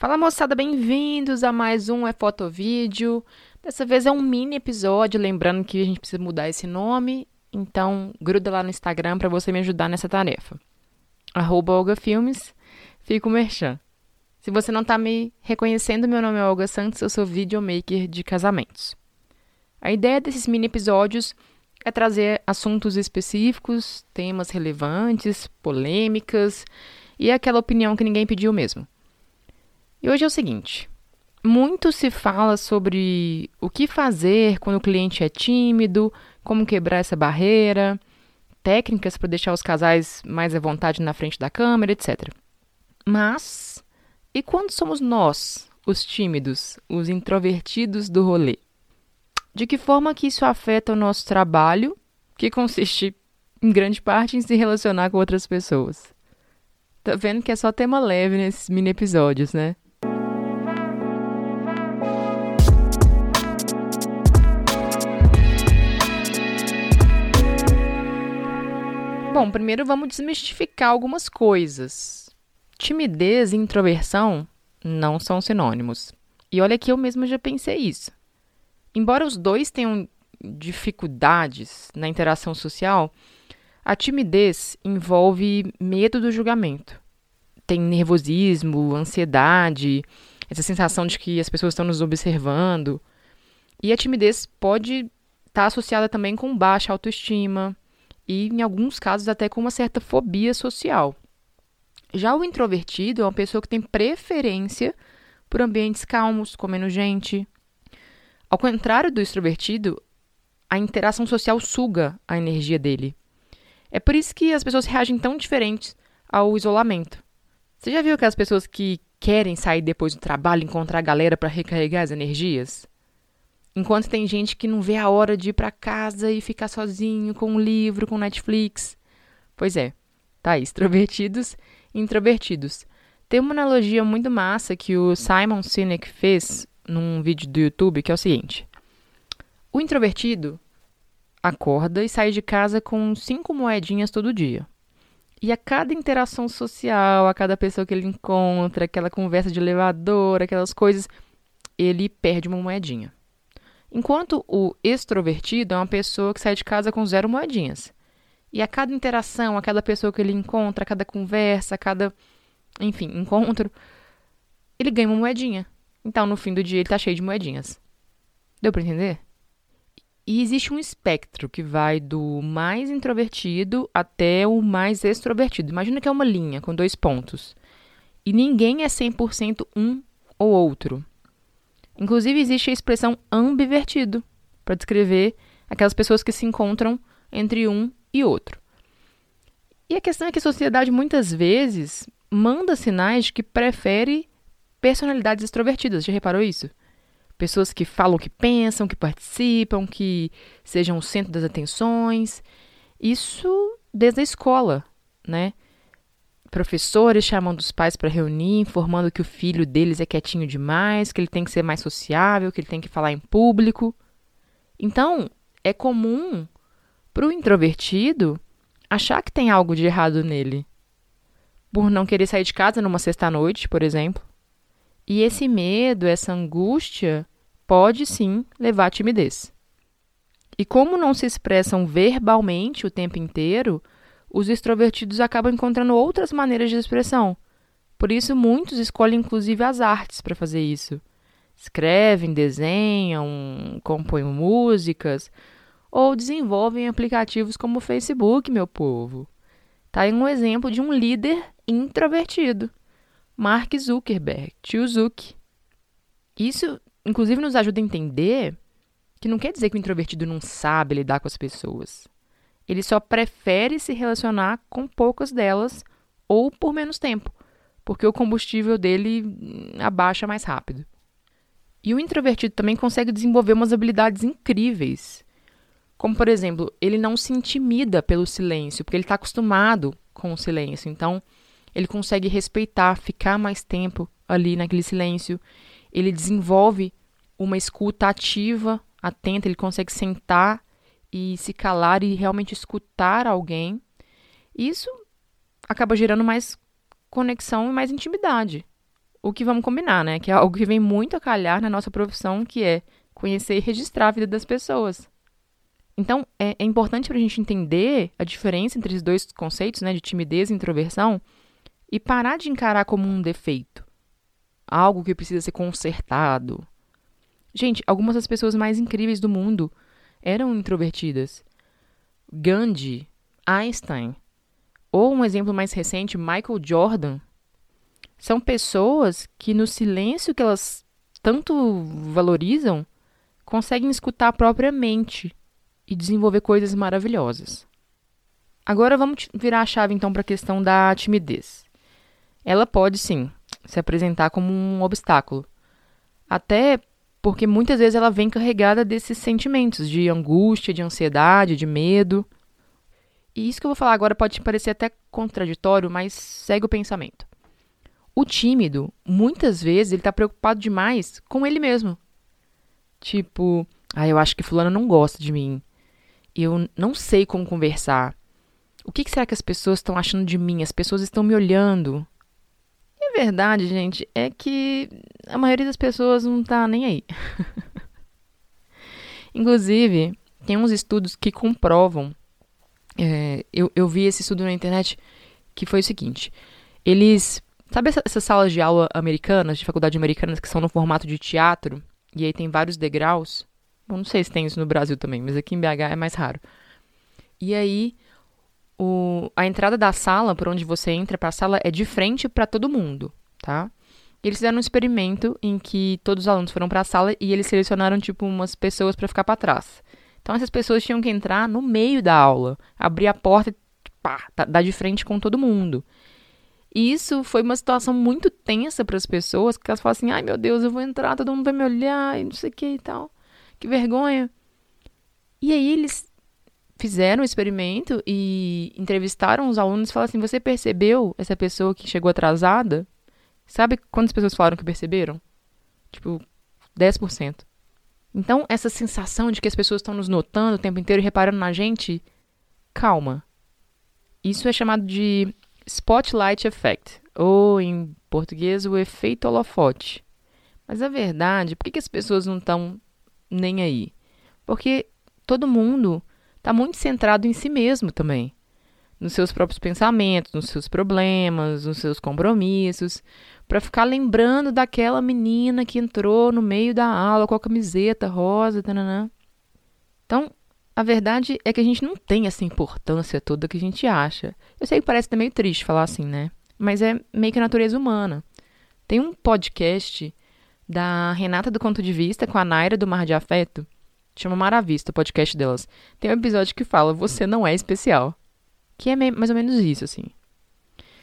Fala moçada, bem-vindos a mais um É Foto Vídeo. Dessa vez é um mini episódio, lembrando que a gente precisa mudar esse nome, então gruda lá no Instagram para você me ajudar nessa tarefa. Arroba Olga Filmes, fica o merchan. Se você não está me reconhecendo, meu nome é Olga Santos, eu sou videomaker de casamentos. A ideia desses mini episódios é trazer assuntos específicos, temas relevantes, polêmicas e aquela opinião que ninguém pediu mesmo. E hoje é o seguinte: muito se fala sobre o que fazer quando o cliente é tímido, como quebrar essa barreira, técnicas para deixar os casais mais à vontade na frente da câmera, etc. Mas e quando somos nós, os tímidos, os introvertidos do rolê? De que forma que isso afeta o nosso trabalho, que consiste em grande parte em se relacionar com outras pessoas? Tá vendo que é só tema leve nesses mini episódios, né? Bom, primeiro vamos desmistificar algumas coisas. Timidez e introversão não são sinônimos. E olha que eu mesma já pensei isso. Embora os dois tenham dificuldades na interação social, a timidez envolve medo do julgamento. Tem nervosismo, ansiedade, essa sensação de que as pessoas estão nos observando. E a timidez pode estar tá associada também com baixa autoestima, e, em alguns casos, até com uma certa fobia social. Já o introvertido é uma pessoa que tem preferência por ambientes calmos, com menos gente. Ao contrário do extrovertido, a interação social suga a energia dele. É por isso que as pessoas reagem tão diferentes ao isolamento. Você já viu aquelas pessoas que querem sair depois do trabalho, encontrar a galera para recarregar as energias? Enquanto tem gente que não vê a hora de ir para casa e ficar sozinho com um livro, com Netflix. Pois é, tá aí, extrovertidos e introvertidos. Tem uma analogia muito massa que o Simon Sinek fez num vídeo do YouTube, que é o seguinte: O introvertido acorda e sai de casa com cinco moedinhas todo dia. E a cada interação social, a cada pessoa que ele encontra, aquela conversa de elevador, aquelas coisas, ele perde uma moedinha. Enquanto o extrovertido é uma pessoa que sai de casa com zero moedinhas. E a cada interação, a cada pessoa que ele encontra, a cada conversa, a cada, enfim, encontro, ele ganha uma moedinha. Então, no fim do dia, ele está cheio de moedinhas. Deu para entender? E existe um espectro que vai do mais introvertido até o mais extrovertido. Imagina que é uma linha com dois pontos. E ninguém é 100% um ou outro. Inclusive, existe a expressão ambivertido para descrever aquelas pessoas que se encontram entre um e outro. E a questão é que a sociedade muitas vezes manda sinais de que prefere personalidades extrovertidas. Já reparou isso? Pessoas que falam o que pensam, que participam, que sejam o centro das atenções. Isso desde a escola, né? Professores chamando os pais para reunir, informando que o filho deles é quietinho demais, que ele tem que ser mais sociável, que ele tem que falar em público. Então, é comum para o introvertido achar que tem algo de errado nele, por não querer sair de casa numa sexta-noite, por exemplo. E esse medo, essa angústia, pode sim levar à timidez. E como não se expressam verbalmente o tempo inteiro, os extrovertidos acabam encontrando outras maneiras de expressão. Por isso, muitos escolhem inclusive as artes para fazer isso. Escrevem, desenham, compõem músicas ou desenvolvem aplicativos como o Facebook, meu povo. Tá aí um exemplo de um líder introvertido. Mark Zuckerberg, tio Zuck. Isso, inclusive, nos ajuda a entender que não quer dizer que o introvertido não sabe lidar com as pessoas. Ele só prefere se relacionar com poucas delas ou por menos tempo, porque o combustível dele hum, abaixa mais rápido. E o introvertido também consegue desenvolver umas habilidades incríveis. Como, por exemplo, ele não se intimida pelo silêncio, porque ele está acostumado com o silêncio. Então, ele consegue respeitar, ficar mais tempo ali naquele silêncio. Ele desenvolve uma escuta ativa, atenta, ele consegue sentar e se calar e realmente escutar alguém, isso acaba gerando mais conexão e mais intimidade. o que vamos combinar, né? Que é algo que vem muito a calhar na nossa profissão, que é conhecer e registrar a vida das pessoas. Então, é, é importante para a gente entender a diferença entre os dois conceitos, né, de timidez e introversão, e parar de encarar como um defeito, algo que precisa ser consertado. Gente, algumas das pessoas mais incríveis do mundo eram introvertidas. Gandhi, Einstein, ou um exemplo mais recente, Michael Jordan, são pessoas que no silêncio que elas tanto valorizam, conseguem escutar a própria mente e desenvolver coisas maravilhosas. Agora vamos virar a chave então para a questão da timidez. Ela pode sim se apresentar como um obstáculo, até porque muitas vezes ela vem carregada desses sentimentos de angústia, de ansiedade, de medo. E isso que eu vou falar agora pode parecer até contraditório, mas segue o pensamento. O tímido, muitas vezes, ele está preocupado demais com ele mesmo. Tipo, ah, eu acho que fulano não gosta de mim. Eu não sei como conversar. O que, que será que as pessoas estão achando de mim? As pessoas estão me olhando. Verdade, gente, é que a maioria das pessoas não tá nem aí. Inclusive, tem uns estudos que comprovam. É, eu, eu vi esse estudo na internet que foi o seguinte: eles Sabe essa, essas salas de aula americanas, de faculdade americanas, que são no formato de teatro? E aí tem vários degraus? Bom, não sei se tem isso no Brasil também, mas aqui em BH é mais raro. E aí, o, a entrada da sala, por onde você entra para a sala, é de frente para todo mundo, tá? Eles fizeram um experimento em que todos os alunos foram para a sala e eles selecionaram, tipo, umas pessoas para ficar para trás. Então, essas pessoas tinham que entrar no meio da aula, abrir a porta e pá, dar de frente com todo mundo. E isso foi uma situação muito tensa para as pessoas, que elas falam assim: ai meu Deus, eu vou entrar, todo mundo vai me olhar e não sei o que e tal. Que vergonha. E aí eles fizeram o experimento e entrevistaram os alunos e falaram assim: você percebeu essa pessoa que chegou atrasada? Sabe quantas pessoas falaram que perceberam? Tipo, 10%. Então, essa sensação de que as pessoas estão nos notando o tempo inteiro e reparando na gente, calma. Isso é chamado de Spotlight Effect, ou em português, o efeito holofote. Mas a verdade, por que, que as pessoas não estão nem aí? Porque todo mundo está muito centrado em si mesmo também. Nos seus próprios pensamentos, nos seus problemas, nos seus compromissos, para ficar lembrando daquela menina que entrou no meio da aula com a camiseta rosa. Tananã. Então, a verdade é que a gente não tem essa importância toda que a gente acha. Eu sei que parece meio triste falar assim, né? Mas é meio que a natureza humana. Tem um podcast da Renata do Conto de Vista com a Naira do Mar de Afeto, chama Maravista, o podcast delas. Tem um episódio que fala Você não é especial. Que é mais ou menos isso, assim.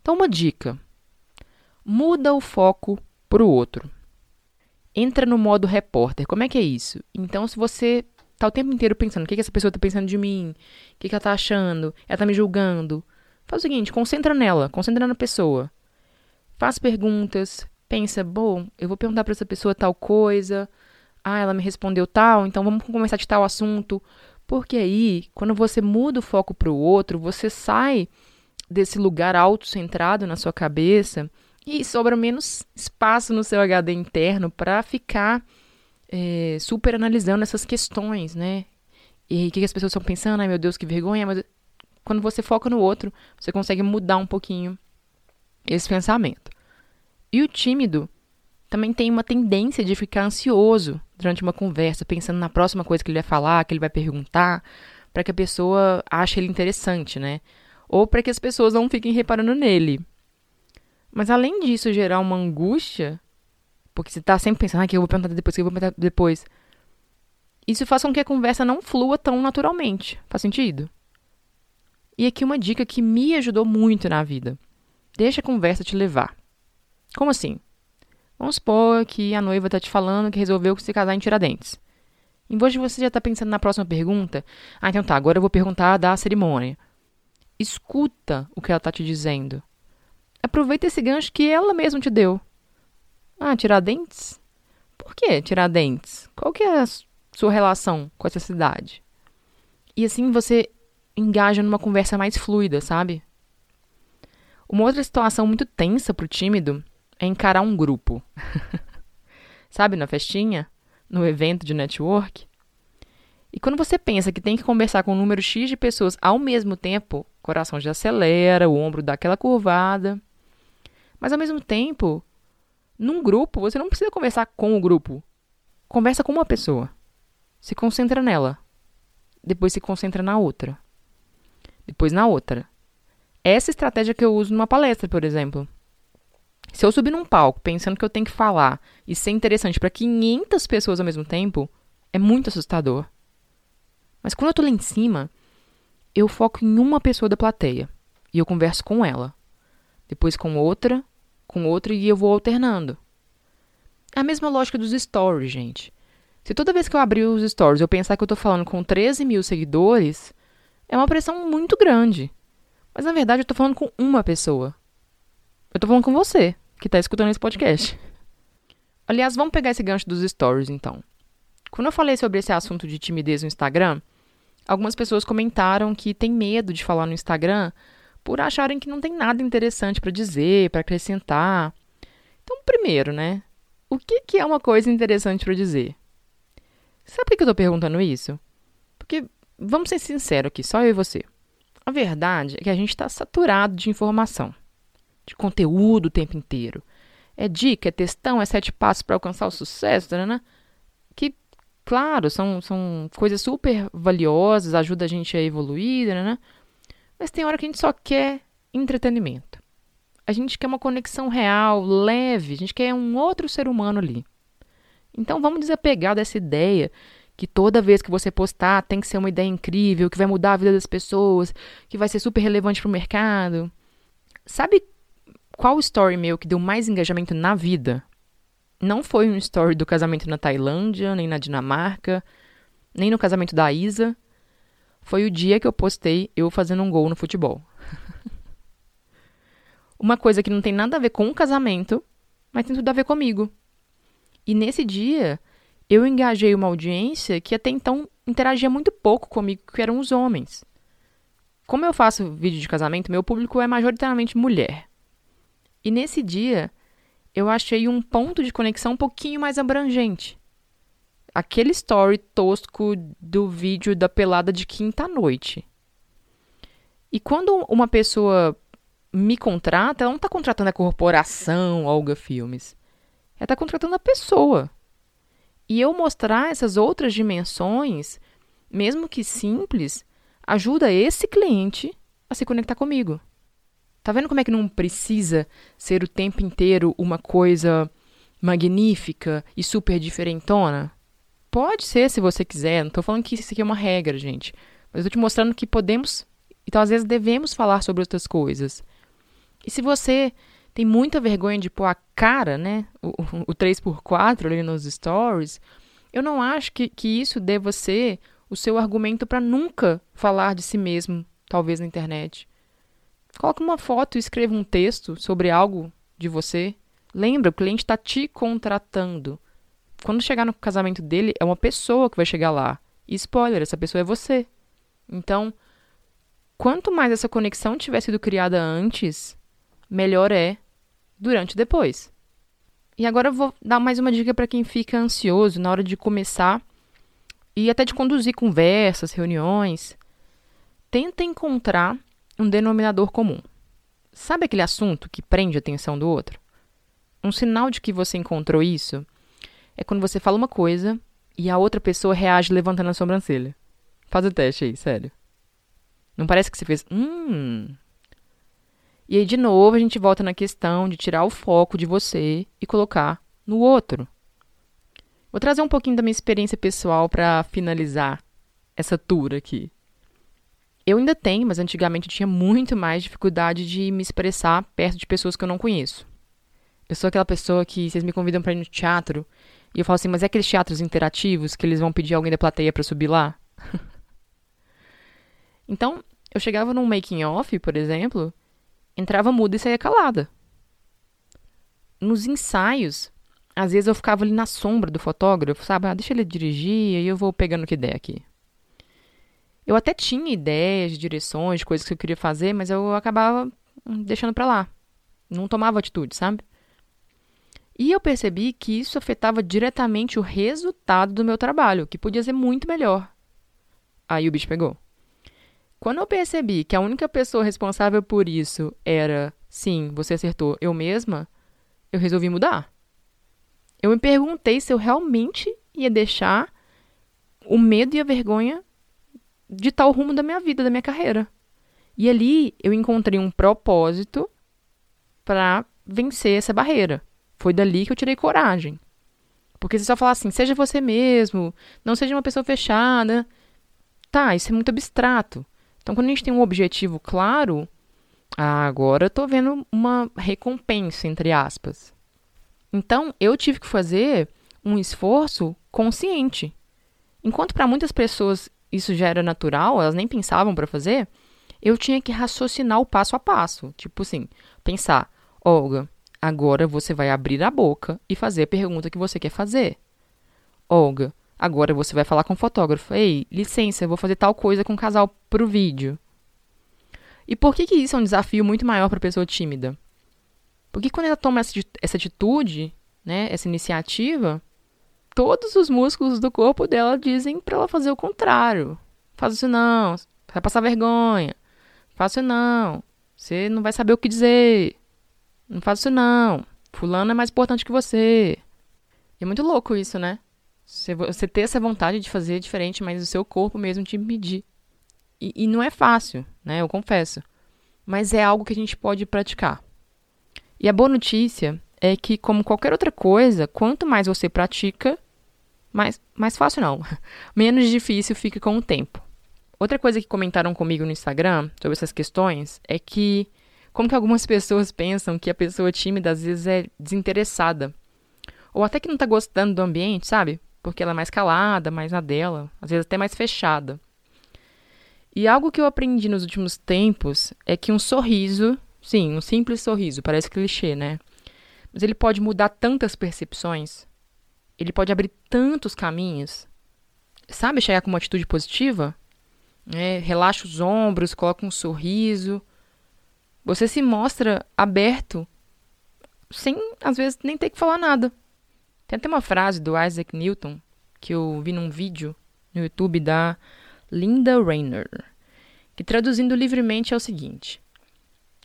Então, uma dica. Muda o foco pro outro. Entra no modo repórter. Como é que é isso? Então, se você tá o tempo inteiro pensando, o que, que essa pessoa tá pensando de mim? O que, que ela tá achando? Ela tá me julgando. Faz o seguinte, concentra nela, concentra na pessoa. Faz perguntas, pensa, bom, eu vou perguntar para essa pessoa tal coisa. Ah, ela me respondeu tal, então vamos conversar de tal assunto. Porque aí, quando você muda o foco para o outro, você sai desse lugar autocentrado na sua cabeça e sobra menos espaço no seu HD interno para ficar é, super analisando essas questões, né? E o que, que as pessoas estão pensando? Ai meu Deus, que vergonha. Mas quando você foca no outro, você consegue mudar um pouquinho esse pensamento. E o tímido também tem uma tendência de ficar ansioso durante uma conversa, pensando na próxima coisa que ele vai falar, que ele vai perguntar, para que a pessoa ache ele interessante, né? Ou para que as pessoas não fiquem reparando nele. Mas além disso gerar uma angústia, porque você está sempre pensando, ah, que eu vou perguntar depois, que eu vou perguntar depois. Isso faz com que a conversa não flua tão naturalmente. Faz sentido? E aqui uma dica que me ajudou muito na vida. Deixa a conversa te levar. Como assim? Vamos supor que a noiva está te falando que resolveu se casar em Tiradentes. Em vez de você já estar tá pensando na próxima pergunta, ah, então tá, agora eu vou perguntar da cerimônia. Escuta o que ela está te dizendo. Aproveita esse gancho que ela mesma te deu. Ah, Tiradentes? Por que Tiradentes? Qual que é a sua relação com essa cidade? E assim você engaja numa conversa mais fluida, sabe? Uma outra situação muito tensa pro tímido é encarar um grupo. Sabe, na festinha? No evento de network? E quando você pensa que tem que conversar com um número X de pessoas ao mesmo tempo, o coração já acelera, o ombro dá aquela curvada. Mas ao mesmo tempo, num grupo, você não precisa conversar com o grupo. Conversa com uma pessoa. Se concentra nela. Depois se concentra na outra. Depois na outra. Essa estratégia que eu uso numa palestra, por exemplo. Se eu subir num palco pensando que eu tenho que falar e ser interessante para 500 pessoas ao mesmo tempo, é muito assustador. Mas quando eu tô lá em cima, eu foco em uma pessoa da plateia e eu converso com ela. Depois com outra, com outra e eu vou alternando. É a mesma lógica dos stories, gente. Se toda vez que eu abrir os stories eu pensar que eu tô falando com 13 mil seguidores, é uma pressão muito grande. Mas na verdade eu tô falando com uma pessoa. Eu tô falando com você, que tá escutando esse podcast. Aliás, vamos pegar esse gancho dos stories então. Quando eu falei sobre esse assunto de timidez no Instagram, algumas pessoas comentaram que tem medo de falar no Instagram por acharem que não tem nada interessante para dizer, para acrescentar. Então, primeiro, né? O que, que é uma coisa interessante para dizer? Sabe por que eu estou perguntando isso? Porque, vamos ser sinceros aqui, só eu e você. A verdade é que a gente está saturado de informação, de conteúdo o tempo inteiro. É dica, é textão, é sete passos para alcançar o sucesso, né? Que, claro, são, são coisas super valiosas, ajuda a gente a evoluir, né? Mas tem hora que a gente só quer entretenimento. A gente quer uma conexão real, leve, a gente quer um outro ser humano ali. Então vamos desapegar dessa ideia que toda vez que você postar tem que ser uma ideia incrível, que vai mudar a vida das pessoas, que vai ser super relevante para o mercado. Sabe qual story meu que deu mais engajamento na vida? Não foi um story do casamento na Tailândia, nem na Dinamarca, nem no casamento da Isa. Foi o dia que eu postei eu fazendo um gol no futebol. Uma coisa que não tem nada a ver com o casamento, mas tem tudo a ver comigo. E nesse dia, eu engajei uma audiência que até então interagia muito pouco comigo, que eram os homens. Como eu faço vídeo de casamento, meu público é majoritariamente mulher. E nesse dia, eu achei um ponto de conexão um pouquinho mais abrangente. Aquele story tosco do vídeo da pelada de quinta-noite. E quando uma pessoa me contrata, ela não está contratando a corporação Olga Filmes. Ela está contratando a pessoa. E eu mostrar essas outras dimensões, mesmo que simples, ajuda esse cliente a se conectar comigo. Tá vendo como é que não precisa ser o tempo inteiro uma coisa magnífica e super diferentona? Pode ser se você quiser, não tô falando que isso aqui é uma regra, gente. Mas eu tô te mostrando que podemos, então às vezes devemos falar sobre outras coisas. E se você tem muita vergonha de pôr a cara, né? O, o 3x4 ali nos stories. Eu não acho que, que isso deva ser o seu argumento para nunca falar de si mesmo, talvez na internet. Coloque uma foto e escreva um texto sobre algo de você. Lembra, o cliente está te contratando. Quando chegar no casamento dele, é uma pessoa que vai chegar lá. E spoiler, essa pessoa é você. Então, quanto mais essa conexão tiver sido criada antes, melhor é durante e depois. E agora eu vou dar mais uma dica para quem fica ansioso na hora de começar e até de conduzir conversas, reuniões. Tenta encontrar um denominador comum. Sabe aquele assunto que prende a atenção do outro? Um sinal de que você encontrou isso é quando você fala uma coisa e a outra pessoa reage levantando a sobrancelha. Faz o teste aí, sério. Não parece que você fez, hum, e aí, de novo, a gente volta na questão de tirar o foco de você e colocar no outro. Vou trazer um pouquinho da minha experiência pessoal para finalizar essa tour aqui. Eu ainda tenho, mas antigamente eu tinha muito mais dificuldade de me expressar perto de pessoas que eu não conheço. Eu sou aquela pessoa que vocês me convidam para ir no teatro e eu falo assim, mas é aqueles teatros interativos que eles vão pedir alguém da plateia para subir lá? então, eu chegava num making off, por exemplo, entrava muda e saía calada. Nos ensaios, às vezes eu ficava ali na sombra do fotógrafo, sabe? Ah, deixa ele dirigir e eu vou pegando o que der aqui. Eu até tinha ideias, direções, coisas que eu queria fazer, mas eu acabava deixando pra lá. Não tomava atitude, sabe? E eu percebi que isso afetava diretamente o resultado do meu trabalho, que podia ser muito melhor. Aí o bicho pegou. Quando eu percebi que a única pessoa responsável por isso era, sim, você acertou, eu mesma, eu resolvi mudar. Eu me perguntei se eu realmente ia deixar o medo e a vergonha de tal rumo da minha vida, da minha carreira. E ali eu encontrei um propósito para vencer essa barreira. Foi dali que eu tirei coragem. Porque você só falar assim, seja você mesmo, não seja uma pessoa fechada. Tá, isso é muito abstrato. Então, quando a gente tem um objetivo claro, ah, agora eu tô vendo uma recompensa, entre aspas. Então, eu tive que fazer um esforço consciente. Enquanto para muitas pessoas isso já era natural, elas nem pensavam para fazer, eu tinha que raciocinar o passo a passo. Tipo assim, pensar, Olga, agora você vai abrir a boca e fazer a pergunta que você quer fazer. Olga, agora você vai falar com o fotógrafo. Ei, licença, eu vou fazer tal coisa com o casal pro vídeo. E por que, que isso é um desafio muito maior para pessoa tímida? Porque quando ela toma essa atitude, né, essa iniciativa, todos os músculos do corpo dela dizem para ela fazer o contrário. Faz isso não, vai passar vergonha. Faça não, você não vai saber o que dizer. Não faça isso não. Fulano é mais importante que você. E é muito louco isso, né? Você ter essa vontade de fazer diferente, mas o seu corpo mesmo te impedir. E, e não é fácil, né? Eu confesso. Mas é algo que a gente pode praticar. E a boa notícia é que, como qualquer outra coisa, quanto mais você pratica, mais, mais fácil não, menos difícil fica com o tempo. Outra coisa que comentaram comigo no Instagram sobre essas questões é que como que algumas pessoas pensam que a pessoa tímida às vezes é desinteressada. Ou até que não está gostando do ambiente, sabe? Porque ela é mais calada, mais na dela, às vezes até mais fechada. E algo que eu aprendi nos últimos tempos é que um sorriso Sim, um simples sorriso, parece clichê, né? Mas ele pode mudar tantas percepções, ele pode abrir tantos caminhos. Sabe chegar com uma atitude positiva? É, relaxa os ombros, coloca um sorriso. Você se mostra aberto, sem às vezes nem ter que falar nada. Tem até uma frase do Isaac Newton que eu vi num vídeo no YouTube da Linda Rayner, que traduzindo livremente é o seguinte: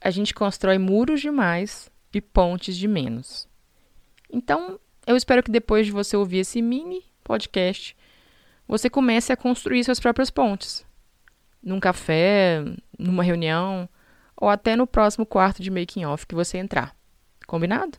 a gente constrói muros demais e pontes de menos. Então, eu espero que depois de você ouvir esse mini podcast, você comece a construir suas próprias pontes. Num café, numa reunião, ou até no próximo quarto de making off que você entrar. Combinado?